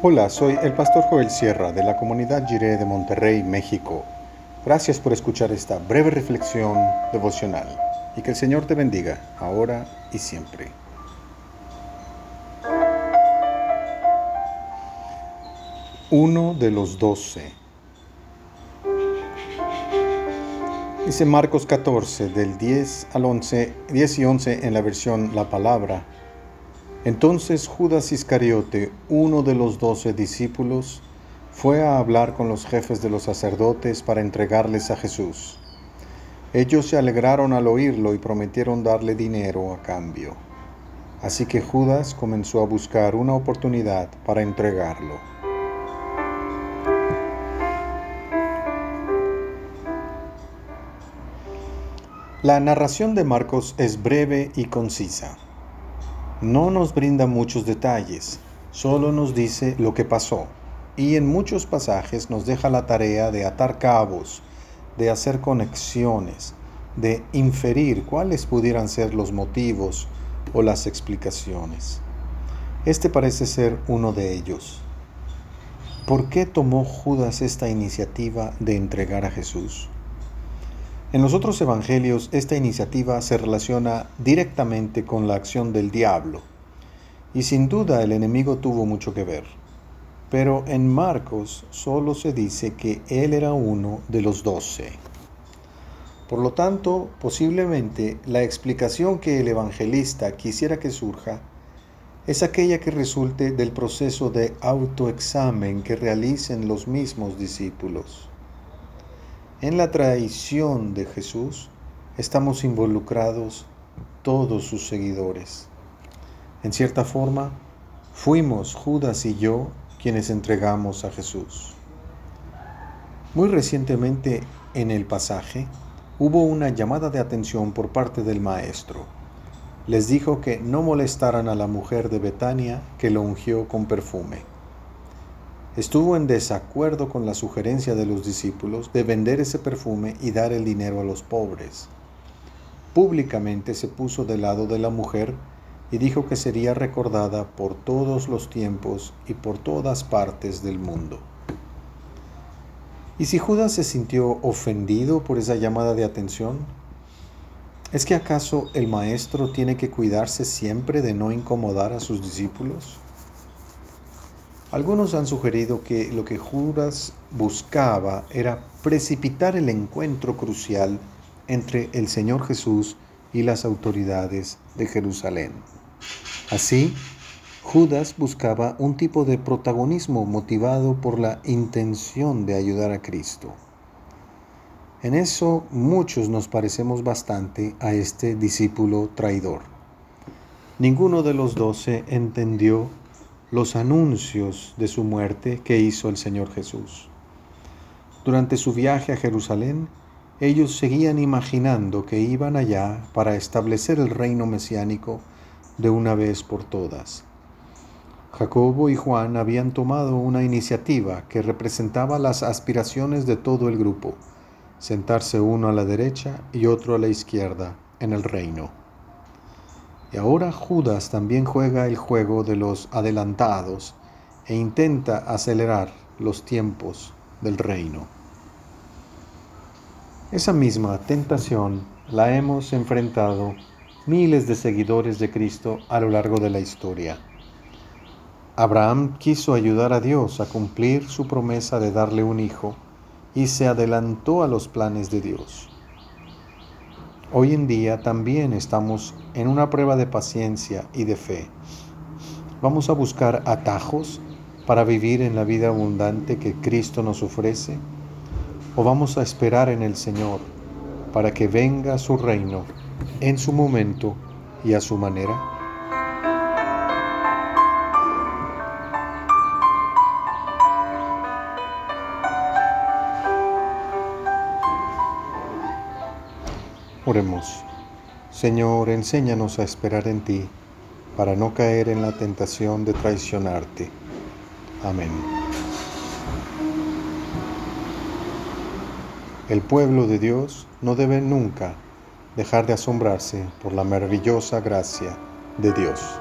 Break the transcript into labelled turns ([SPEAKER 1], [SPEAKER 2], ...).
[SPEAKER 1] Hola, soy el pastor Joel Sierra de la comunidad Jiré de Monterrey, México. Gracias por escuchar esta breve reflexión devocional y que el Señor te bendiga ahora y siempre. Uno de los doce. Dice Marcos 14, del 10 al 11, 10 y 11 en la versión La Palabra. Entonces Judas Iscariote, uno de los doce discípulos, fue a hablar con los jefes de los sacerdotes para entregarles a Jesús. Ellos se alegraron al oírlo y prometieron darle dinero a cambio. Así que Judas comenzó a buscar una oportunidad para entregarlo. La narración de Marcos es breve y concisa. No nos brinda muchos detalles, solo nos dice lo que pasó y en muchos pasajes nos deja la tarea de atar cabos, de hacer conexiones, de inferir cuáles pudieran ser los motivos o las explicaciones. Este parece ser uno de ellos. ¿Por qué tomó Judas esta iniciativa de entregar a Jesús? En los otros evangelios esta iniciativa se relaciona directamente con la acción del diablo, y sin duda el enemigo tuvo mucho que ver. Pero en Marcos solo se dice que él era uno de los doce. Por lo tanto, posiblemente la explicación que el evangelista quisiera que surja es aquella que resulte del proceso de autoexamen que realicen los mismos discípulos. En la traición de Jesús estamos involucrados todos sus seguidores. En cierta forma, fuimos Judas y yo quienes entregamos a Jesús. Muy recientemente en el pasaje hubo una llamada de atención por parte del maestro. Les dijo que no molestaran a la mujer de Betania que lo ungió con perfume estuvo en desacuerdo con la sugerencia de los discípulos de vender ese perfume y dar el dinero a los pobres. Públicamente se puso del lado de la mujer y dijo que sería recordada por todos los tiempos y por todas partes del mundo. ¿Y si Judas se sintió ofendido por esa llamada de atención? ¿Es que acaso el maestro tiene que cuidarse siempre de no incomodar a sus discípulos? Algunos han sugerido que lo que Judas buscaba era precipitar el encuentro crucial entre el Señor Jesús y las autoridades de Jerusalén. Así, Judas buscaba un tipo de protagonismo motivado por la intención de ayudar a Cristo. En eso muchos nos parecemos bastante a este discípulo traidor. Ninguno de los doce entendió los anuncios de su muerte que hizo el Señor Jesús. Durante su viaje a Jerusalén, ellos seguían imaginando que iban allá para establecer el reino mesiánico de una vez por todas. Jacobo y Juan habían tomado una iniciativa que representaba las aspiraciones de todo el grupo, sentarse uno a la derecha y otro a la izquierda en el reino. Y ahora Judas también juega el juego de los adelantados e intenta acelerar los tiempos del reino. Esa misma tentación la hemos enfrentado miles de seguidores de Cristo a lo largo de la historia. Abraham quiso ayudar a Dios a cumplir su promesa de darle un hijo y se adelantó a los planes de Dios. Hoy en día también estamos en una prueba de paciencia y de fe. Vamos a buscar atajos para vivir en la vida abundante que Cristo nos ofrece o vamos a esperar en el Señor para que venga su reino en su momento y a su manera. Oremos. Señor, enséñanos a esperar en ti para no caer en la tentación de traicionarte. Amén. El pueblo de Dios no debe nunca dejar de asombrarse por la maravillosa gracia de Dios.